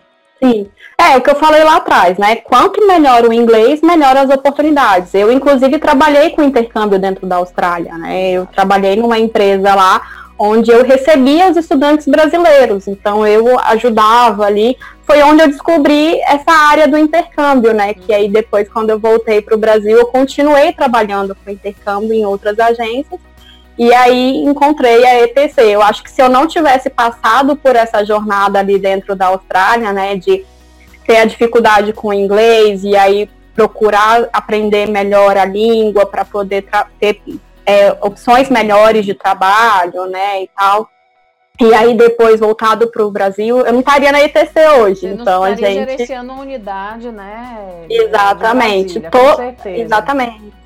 Sim. É o que eu falei lá atrás, né? Quanto melhor o inglês, melhor as oportunidades. Eu, inclusive, trabalhei com intercâmbio dentro da Austrália, né? Eu trabalhei numa empresa lá onde eu recebia os estudantes brasileiros. Então eu ajudava ali. Foi onde eu descobri essa área do intercâmbio, né? Que aí depois, quando eu voltei para o Brasil, eu continuei trabalhando com intercâmbio em outras agências. E aí encontrei a ETC. Eu acho que se eu não tivesse passado por essa jornada ali dentro da Austrália, né, de ter a dificuldade com o inglês e aí procurar aprender melhor a língua para poder ter é, opções melhores de trabalho, né, e tal. E aí depois voltado para o Brasil, eu não estaria na ETC hoje. Você então a gente gerenciando uma unidade, né? Exatamente. Brasília, Tô... Exatamente.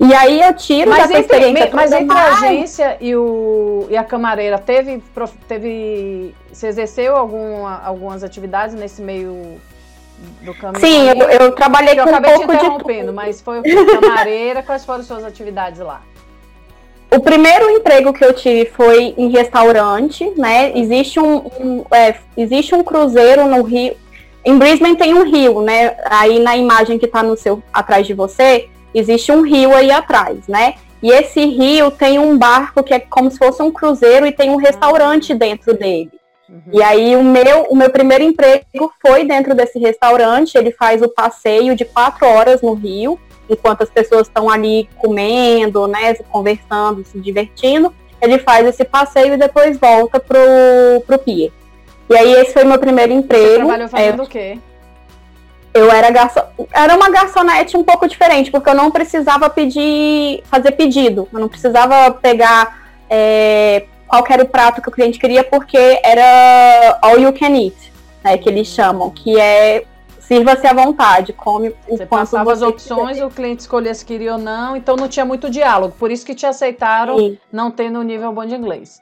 E aí eu tiro mas entre, experiência. Mas entre a agência e, o, e a camareira, teve, teve. Você exerceu alguma, algumas atividades nesse meio do caminho? Sim, eu, eu trabalhei com um pouco te interrompendo, de... mas foi camareira, quais foram suas atividades lá? O primeiro emprego que eu tive foi em restaurante, né? Existe um, um é, existe um cruzeiro no Rio. Em Brisbane tem um rio, né? Aí na imagem que está no seu atrás de você, existe um rio aí atrás, né? E esse rio tem um barco que é como se fosse um cruzeiro e tem um restaurante dentro dele. Uhum. E aí o meu, o meu primeiro emprego foi dentro desse restaurante. Ele faz o passeio de quatro horas no rio, enquanto as pessoas estão ali comendo, né, conversando, se divertindo. Ele faz esse passeio e depois volta pro, pro pier. E aí esse foi meu primeiro emprego. Você trabalhou fazendo é, o quê? Eu era garçom... era uma garçonete um pouco diferente, porque eu não precisava pedir, fazer pedido. Eu não precisava pegar é, qual era o prato que o cliente queria, porque era all you can eat, né, que eles chamam, que é sirva-se à vontade, come o você quanto passava as opções, quiser. o cliente escolhia se queria ou não, então não tinha muito diálogo, por isso que te aceitaram Sim. não tendo um nível bom de inglês.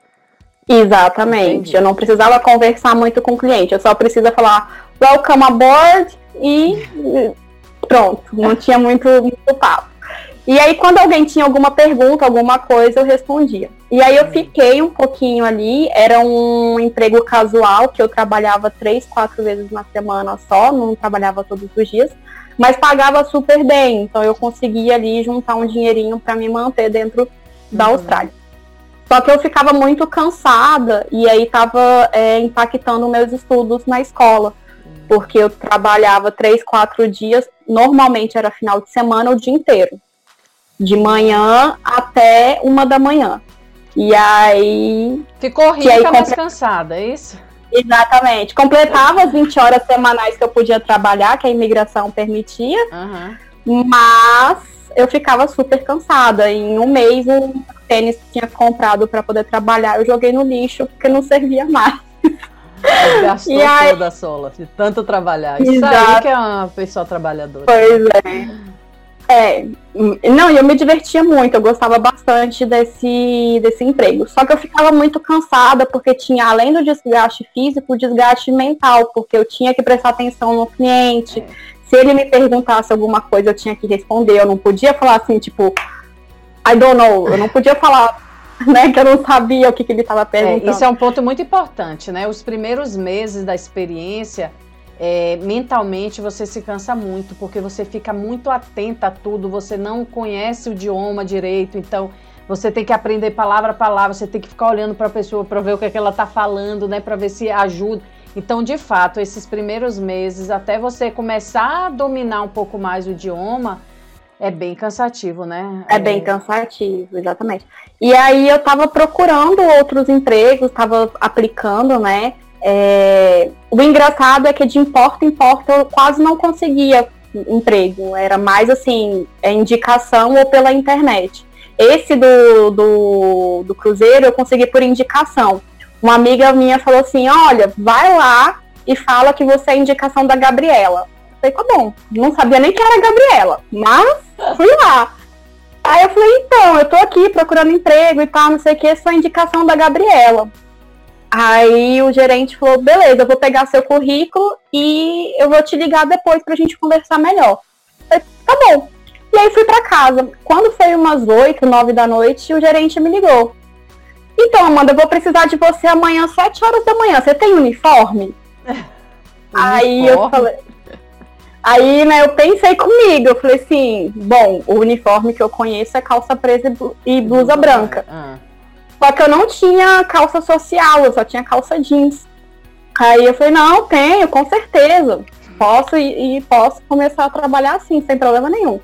Exatamente, Entendi. eu não precisava conversar muito com o cliente, eu só precisava falar welcome aboard e pronto, não tinha muito, muito papo. E aí, quando alguém tinha alguma pergunta, alguma coisa, eu respondia. E aí eu fiquei um pouquinho ali, era um emprego casual, que eu trabalhava três, quatro vezes na semana só, não trabalhava todos os dias, mas pagava super bem, então eu conseguia ali juntar um dinheirinho para me manter dentro da uhum. Austrália. Só que eu ficava muito cansada e aí estava é, impactando meus estudos na escola, porque eu trabalhava três, quatro dias, normalmente era final de semana o dia inteiro de manhã até uma da manhã. E aí. Ficou rica, aí, mais cansada, é isso? Exatamente. Completava as 20 horas semanais que eu podia trabalhar, que a imigração permitia, uhum. mas eu ficava super cansada. Em um mês, o tênis que tinha comprado para poder trabalhar, eu joguei no lixo, porque não servia mais. Gastou *laughs* e aí... toda a sola, de tanto trabalhar. Isso Exato. aí que é uma pessoa trabalhadora. Pois é. É, não, e eu me divertia muito, eu gostava bastante desse, desse emprego. Só que eu ficava muito cansada, porque tinha, além do desgaste físico, o desgaste mental, porque eu tinha que prestar atenção no cliente. Se ele me perguntasse alguma coisa, eu tinha que responder. Eu não podia falar assim, tipo, I don't know. Eu não podia falar, *laughs* né, que eu não sabia o que, que ele estava perguntando. É, isso é um ponto muito importante, né? Os primeiros meses da experiência é, mentalmente você se cansa muito, porque você fica muito atenta a tudo, você não conhece o idioma direito, então você tem que aprender palavra a palavra, você tem que ficar olhando para a pessoa para ver o que, é que ela está falando, né, para ver se ajuda. Então, de fato, esses primeiros meses, até você começar a dominar um pouco mais o idioma, é bem cansativo, né? É, é bem cansativo, exatamente. E aí eu estava procurando outros empregos, estava aplicando, né? É, o engraçado é que de importa em porta eu quase não conseguia emprego, era mais assim, é indicação ou pela internet. Esse do, do, do Cruzeiro eu consegui por indicação. Uma amiga minha falou assim: olha, vai lá e fala que você é indicação da Gabriela. Eu falei, tá bom, não sabia nem que era a Gabriela, mas fui lá. Aí eu falei, então, eu tô aqui procurando emprego e tal, não sei o que, sou indicação da Gabriela. Aí o gerente falou: beleza, eu vou pegar seu currículo e eu vou te ligar depois pra gente conversar melhor. Eu falei, tá bom. E aí fui para casa. Quando foi umas 8, 9 da noite, o gerente me ligou. Então, Amanda, eu vou precisar de você amanhã às 7 horas da manhã. Você tem uniforme? *laughs* aí eu falei. Aí, né, eu pensei comigo, eu falei assim, bom, o uniforme que eu conheço é calça presa e blusa branca. Ah. Só que eu não tinha calça social, eu só tinha calça jeans. Aí eu falei, não, tenho, com certeza. Posso e, e posso começar a trabalhar assim, sem problema nenhum.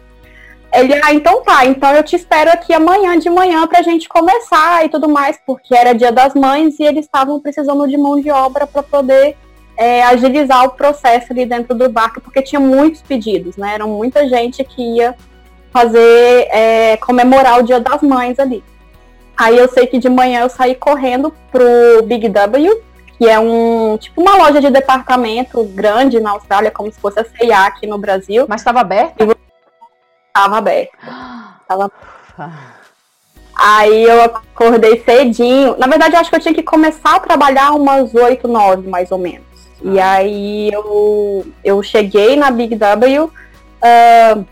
Ele, ah, então tá, então eu te espero aqui amanhã de manhã pra gente começar e tudo mais, porque era dia das mães e eles estavam precisando de mão de obra para poder é, agilizar o processo ali dentro do barco, porque tinha muitos pedidos, né? Era muita gente que ia fazer, é, comemorar o dia das mães ali. Aí eu sei que de manhã eu saí correndo pro Big W, que é um tipo uma loja de departamento grande na Austrália, como se fosse a C&A aqui no Brasil. Mas estava aberto? Estava aberto. *gasps* Tava... Aí eu acordei cedinho. Na verdade, eu acho que eu tinha que começar a trabalhar umas 8, 9, mais ou menos. E aí eu, eu cheguei na Big W uh,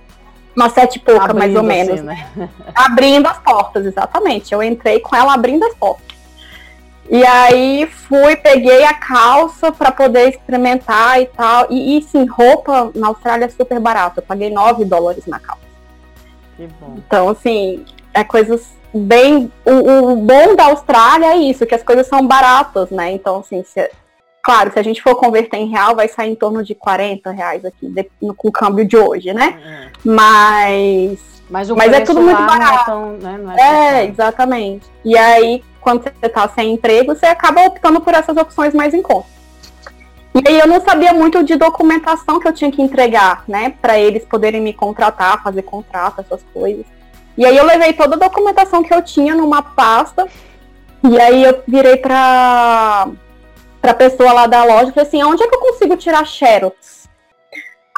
umas sete e pouca, abrindo mais ou menos. Assim, né? *laughs* abrindo as portas, exatamente. Eu entrei com ela abrindo as portas. E aí fui, peguei a calça para poder experimentar e tal. E, e sim, roupa na Austrália é super barata. Eu paguei 9 dólares na calça. Que bom. Então, assim, é coisas bem. O, o, bom da Austrália é isso, que as coisas são baratas, né? Então, assim, se, claro, se a gente for converter em real, vai sair em torno de 40 reais aqui, de, no, com o câmbio de hoje, né? É. Mas. Mas, mas é tudo muito barato. Não é, tão, né? é, é exatamente. E aí, quando você está sem emprego, você acaba optando por essas opções mais em conta. E aí eu não sabia muito de documentação que eu tinha que entregar, né, para eles poderem me contratar, fazer contrato, essas coisas. E aí eu levei toda a documentação que eu tinha numa pasta, e aí eu virei para para pessoa lá da loja falei assim, onde é que eu consigo tirar xerox?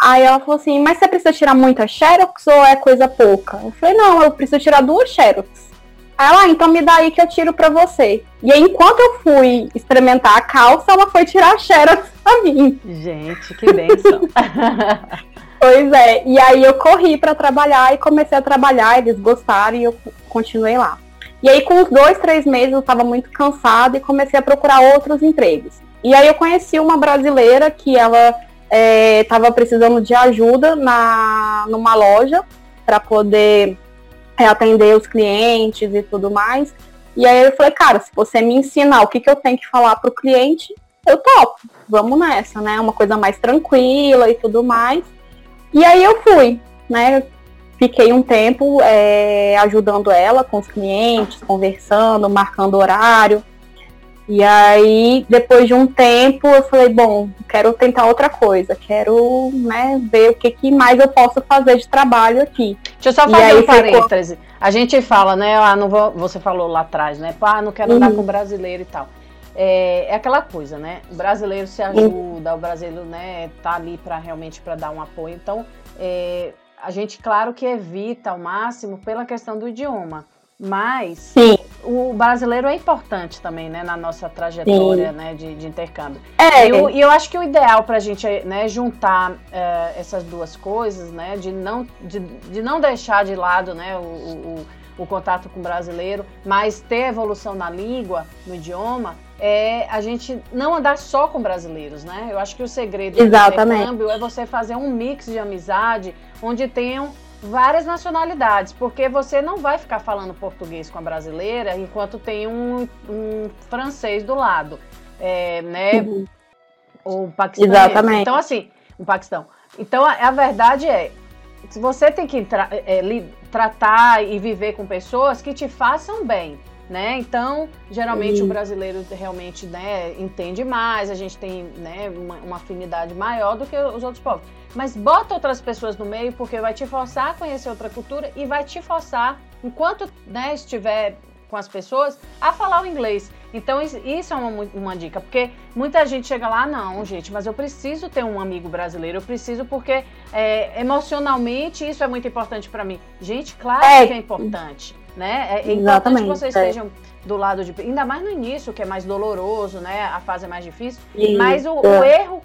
Aí ela falou assim, mas você precisa tirar muita xerox ou é coisa pouca? Eu falei, não, eu preciso tirar duas xerox. Ela, ah, então me dá aí que eu tiro pra você. E aí, enquanto eu fui experimentar a calça, ela foi tirar a xerox *laughs* pra mim. Gente, que bênção. *laughs* pois é. E aí eu corri para trabalhar e comecei a trabalhar, eles gostaram e eu continuei lá. E aí, com uns dois, três meses, eu estava muito cansada e comecei a procurar outros empregos. E aí eu conheci uma brasileira que ela estava é, precisando de ajuda na, numa loja para poder é, atender os clientes e tudo mais. E aí eu falei, cara, se você me ensinar o que, que eu tenho que falar para o cliente, eu topo, vamos nessa, né? Uma coisa mais tranquila e tudo mais. E aí eu fui, né? Fiquei um tempo é, ajudando ela com os clientes, conversando, marcando horário. E aí, depois de um tempo, eu falei, bom, quero tentar outra coisa, quero né, ver o que, que mais eu posso fazer de trabalho aqui. Deixa eu só fazer um parêntese. Ficou... A gente fala, né? Ah, não vou, você falou lá atrás, né? Ah, não quero andar uhum. com brasileiro e tal. É, é, aquela coisa, né? O brasileiro se ajuda, o brasileiro, né, tá ali para realmente para dar um apoio. Então, é, a gente, claro que evita ao máximo pela questão do idioma. Mas Sim. o brasileiro é importante também, né, na nossa trajetória né, de, de intercâmbio. É. E eu, eu, acho que o ideal para a gente né, juntar uh, essas duas coisas, né, de não, de, de não deixar de lado né, o, o, o contato com o brasileiro, mas ter evolução na língua, no idioma, é a gente não andar só com brasileiros, né? Eu acho que o segredo Exatamente. do intercâmbio é você fazer um mix de amizade onde tenham várias nacionalidades, porque você não vai ficar falando português com a brasileira enquanto tem um, um francês do lado, é, né? Uhum. Ou paquistanês. Exatamente. Então, assim, o Paquistão. Então, a, a verdade é, se você tem que tra é, tratar e viver com pessoas que te façam bem, né? Então, geralmente Sim. o brasileiro realmente né, entende mais, a gente tem né, uma, uma, afinidade maior do que os outros povos. Mas bota outras pessoas no meio porque vai te forçar a conhecer outra cultura e vai te forçar, enquanto né, estiver com as pessoas, a falar o inglês. Então, isso é uma, uma dica, porque muita gente chega lá, não, gente, mas eu preciso ter um amigo brasileiro, eu preciso porque é, emocionalmente isso é muito importante para mim. Gente, claro é. que é importante. Né? É importante que vocês é. estejam do lado de. Ainda mais no início, que é mais doloroso, né? A fase é mais difícil. Isso. Mas o, o, erro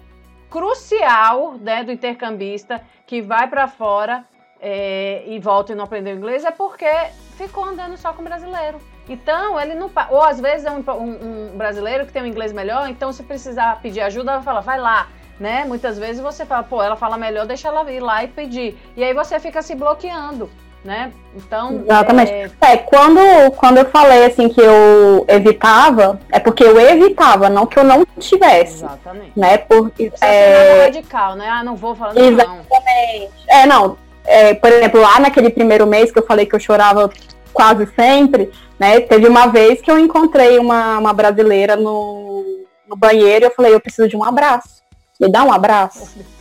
crucial né, do intercambista que vai para fora é, e volta e não aprendeu inglês é porque ficou andando só com brasileiro. Então, ele não. Ou às vezes é um, um, um brasileiro que tem um inglês melhor, então se precisar pedir ajuda, vai falar, vai lá. Né? Muitas vezes você fala, pô, ela fala melhor, deixa ela ir lá e pedir. E aí você fica se bloqueando né? Então. Exatamente. É... é, quando, quando eu falei assim que eu evitava, é porque eu evitava, não que eu não tivesse. Exatamente. Né? Por, é... radical, né? Ah, não vou falar Exatamente. Não. É, não. É, por exemplo, lá naquele primeiro mês que eu falei que eu chorava quase sempre, né? Teve uma vez que eu encontrei uma, uma brasileira no, no banheiro e eu falei, eu preciso de um abraço. Me dá um abraço.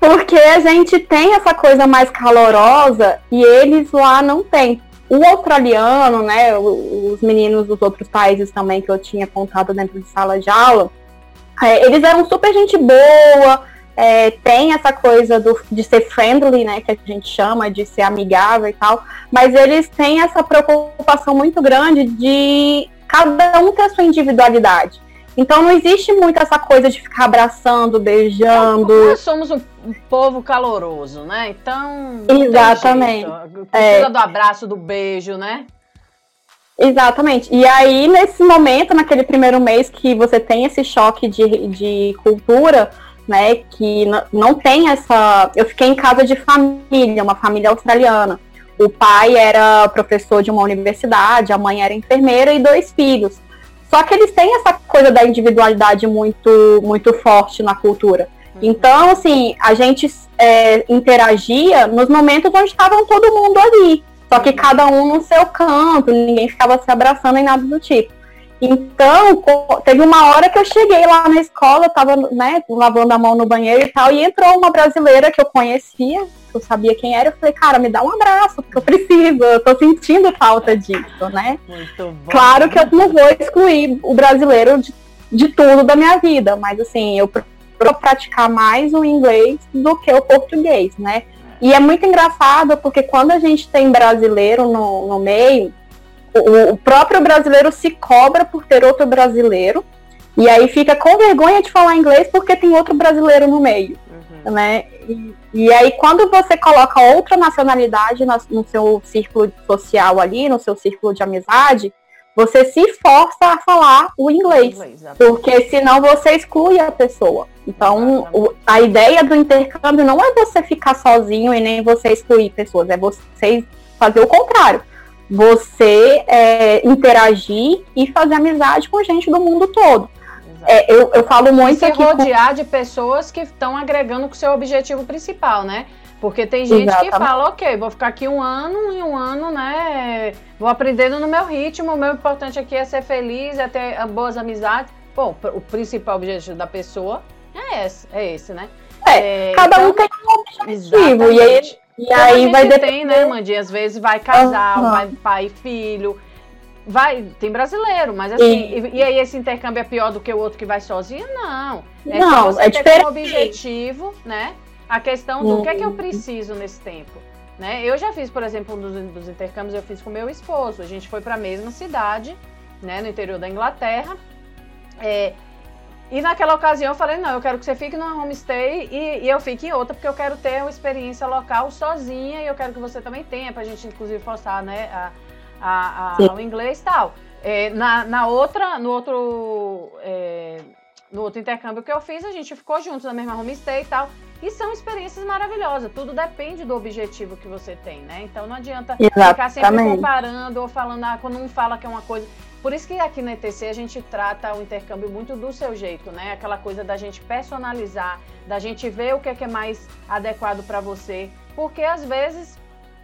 Porque a gente tem essa coisa mais calorosa e eles lá não têm. O australiano, né, os meninos dos outros países também que eu tinha contado dentro de sala de aula, é, eles eram super gente boa, é, tem essa coisa do, de ser friendly, né, que a gente chama, de ser amigável e tal, mas eles têm essa preocupação muito grande de cada um ter a sua individualidade. Então não existe muito essa coisa de ficar abraçando, beijando. Nós somos um, povo caloroso, né? Então. Exatamente. Precisa é. do abraço, do beijo, né? Exatamente. E aí, nesse momento, naquele primeiro mês que você tem esse choque de, de cultura, né? Que não tem essa. Eu fiquei em casa de família, uma família australiana. O pai era professor de uma universidade, a mãe era enfermeira e dois filhos. Só que eles têm essa coisa da individualidade muito, muito forte na cultura. Uhum. Então, assim, a gente é, interagia nos momentos onde estavam todo mundo ali. Só que cada um no seu canto, ninguém ficava se abraçando nem nada do tipo. Então, teve uma hora que eu cheguei lá na escola, eu tava, né, lavando a mão no banheiro e tal, e entrou uma brasileira que eu conhecia, eu sabia quem era, eu falei, cara, me dá um abraço, porque eu preciso, eu tô sentindo falta disso, né? Muito bom. Claro que eu não vou excluir o brasileiro de, de tudo da minha vida, mas assim, eu procuro praticar mais o inglês do que o português, né? E é muito engraçado porque quando a gente tem brasileiro no, no meio, o, o próprio brasileiro se cobra por ter outro brasileiro, e aí fica com vergonha de falar inglês porque tem outro brasileiro no meio, uhum. né? E, e, aí quando você coloca outra nacionalidade no, seu círculo social ali, no seu círculo de amizade, você se força a falar o inglês, porque senão você exclui a pessoa. Então, o, a ideia do intercâmbio não é você ficar sozinho e nem você excluir pessoas, é você fazer o contrário você é, interagir e fazer amizade com gente do mundo todo. É, eu, eu falo muito e se rodear com... de pessoas que estão agregando com o seu objetivo principal, né? Porque tem gente Exatamente. que fala, ok, vou ficar aqui um ano e um ano, né? Vou aprendendo no meu ritmo, o meu importante aqui é ser feliz, é ter boas amizades. Bom, o principal objetivo da pessoa é esse, é esse né? É, é cada então, um tem um objetivo. Exatamente. E aí e aí vai depender... tem, né, Mandy? Às vezes vai casal, uhum. vai pai e filho. Vai, tem brasileiro, mas assim, e, e, aí esse intercâmbio é pior do que o outro que vai sozinho? Não. É não, você é diferente. como objetivo, né? A questão do uhum. que é que eu uhum. preciso nesse tempo. Né? Eu já fiz, por exemplo, um dos, dos intercâmbios, eu fiz com meu esposo. A gente foi para a mesma cidade, né, no interior da Inglaterra. É, e naquela ocasião eu falei, não, eu quero que você fique numa homestay e, e, eu fique em outra, porque eu quero ter uma experiência local sozinha e eu quero que você também tenha, pra gente inclusive forçar, né, a, a, a, o inglês e tal. É, na, na outra, no outro, é, no outro intercâmbio que eu fiz, a gente ficou juntos na mesma homestay e tal. E são experiências maravilhosas. Tudo depende do objetivo que você tem, né? Então não adianta Exatamente. ficar sempre comparando ou falando, ah, quando um fala que é uma coisa. Por isso que aqui no ETC a gente trata o intercâmbio muito do seu jeito, né? Aquela coisa da gente personalizar, da gente ver o que é, que é mais adequado para você. Porque às vezes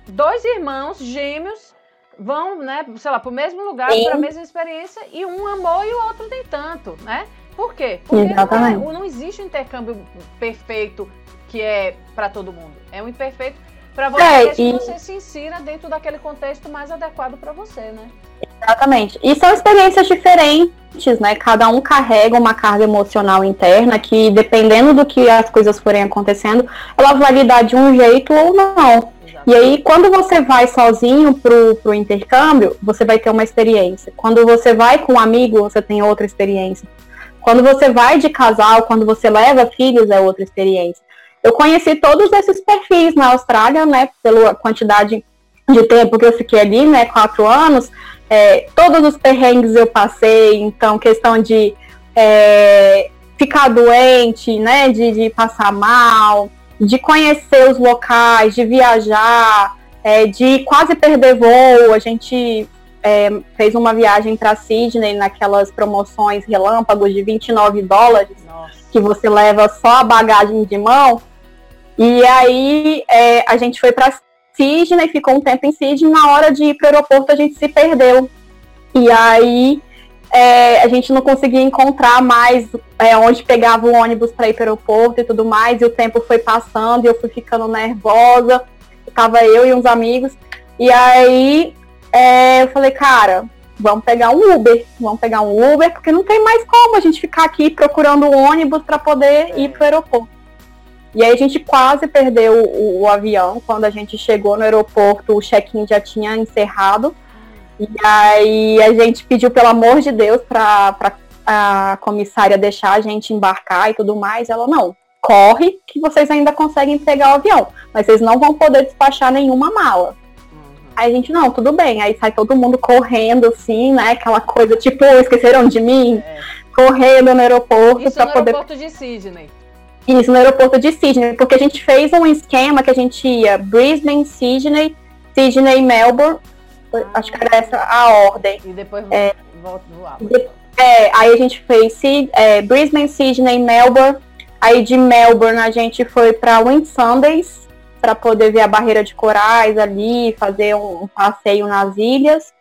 dois irmãos gêmeos vão, né, sei lá, para o mesmo lugar, para a mesma experiência e um amou e o outro nem tanto, né? Por quê? Porque não, é, não, existe um intercâmbio perfeito que é para todo mundo. É um imperfeito para você é, que você se insira dentro daquele contexto mais adequado para você, né? Exatamente. E são experiências diferentes, né? Cada um carrega uma carga emocional interna que, dependendo do que as coisas forem acontecendo, ela vai lidar de um jeito ou não. E aí, quando você vai sozinho pro, pro intercâmbio, você vai ter uma experiência. Quando você vai com um amigo, você tem outra experiência. Quando você vai de casal, quando você leva filhos, é outra experiência. Eu conheci todos esses perfis na Austrália, né? Pela quantidade de tempo que eu fiquei ali, né? Quatro anos. É, todos os perrengues eu passei, então questão de é, ficar doente, né, de, de, passar mal, de conhecer os locais, de viajar, é, de quase perder voo. A gente é, fez uma viagem para Sydney naquelas promoções relâmpagos de 29 dólares, Nossa. que você leva só a bagagem de mão. E aí é, a gente foi para Sydney, ficou um tempo em Sydney, na hora de ir para o aeroporto a gente se perdeu. E aí é, a gente não conseguia encontrar mais é, onde pegava o ônibus para ir para o aeroporto e tudo mais, e o tempo foi passando e eu fui ficando nervosa. Tava eu e uns amigos. E aí é, eu falei, cara, vamos pegar um Uber, vamos pegar um Uber, porque não tem mais como a gente ficar aqui procurando o ônibus para poder ir para o aeroporto. E aí a gente quase perdeu o, o, avião. Quando a gente chegou no aeroporto, o check-in já tinha encerrado. E aí a gente pediu, pelo amor de Deus, para a comissária deixar a gente embarcar e tudo mais, ela não, corre que vocês ainda conseguem pegar o avião, mas vocês não vão poder despachar nenhuma mala. Uhum. Aí a gente, não, tudo bem. Aí sai todo mundo correndo, assim, né? Aquela coisa, tipo, esqueceram de mim? É. Correndo no aeroporto. Isso no poder... aeroporto de Sydney. Isso, no aeroporto de Sydney, porque a gente fez um esquema que a gente ia Brisbane, Sydney, Sydney, Melbourne. Acho que era essa a ordem. E depois é, volta voar. É, aí a gente fez é, Brisbane, Sydney, Melbourne, Aí de Melbourne a gente foi para Wind Sundays para poder ver a barreira de corais ali, fazer um, passeio nas ilhas.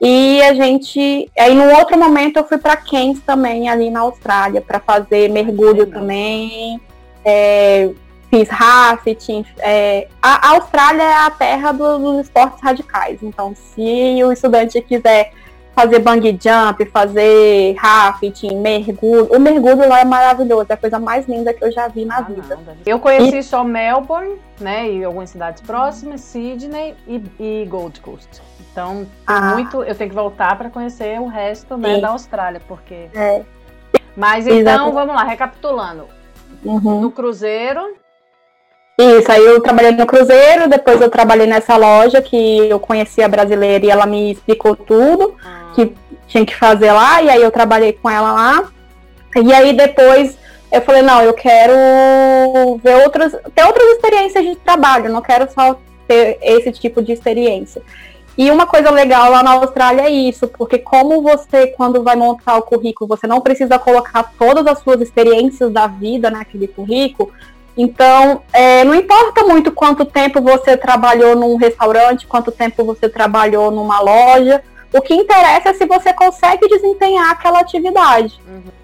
E a gente, aí no outro momento eu fui para Cairns também ali na Austrália para fazer mergulho também. É, fiz rafting. É, a, a, Austrália é a terra do, dos esportes radicais. Então, se o estudante quiser fazer bang jump, fazer rafting, mergulho. O mergulho lá é maravilhoso, é a coisa mais linda que eu já vi na ah, vida. Não, eu conheci e... só Melbourne, né, e algumas cidades próximas, Sydney e, e Gold Coast. Então, ah. muito, eu tenho que voltar para conhecer o resto né, da Austrália, porque. É. Mas então, Exatamente. vamos lá, recapitulando. Uhum. No cruzeiro, isso, aí eu trabalhei no Cruzeiro, depois eu trabalhei nessa loja que eu conhecia a brasileira e ela me explicou tudo ah. que tinha que fazer lá, e aí eu trabalhei com ela lá. E aí depois eu falei, não, eu quero ver outras, ter outras experiências de trabalho, não quero só ter esse tipo de experiência. E uma coisa legal lá na Austrália é isso, porque como você, quando vai montar o currículo, você não precisa colocar todas as suas experiências da vida naquele currículo, então, é, não importa muito quanto tempo você trabalhou num restaurante, quanto tempo você trabalhou numa loja. O que interessa é se você consegue desempenhar aquela atividade. Uhum.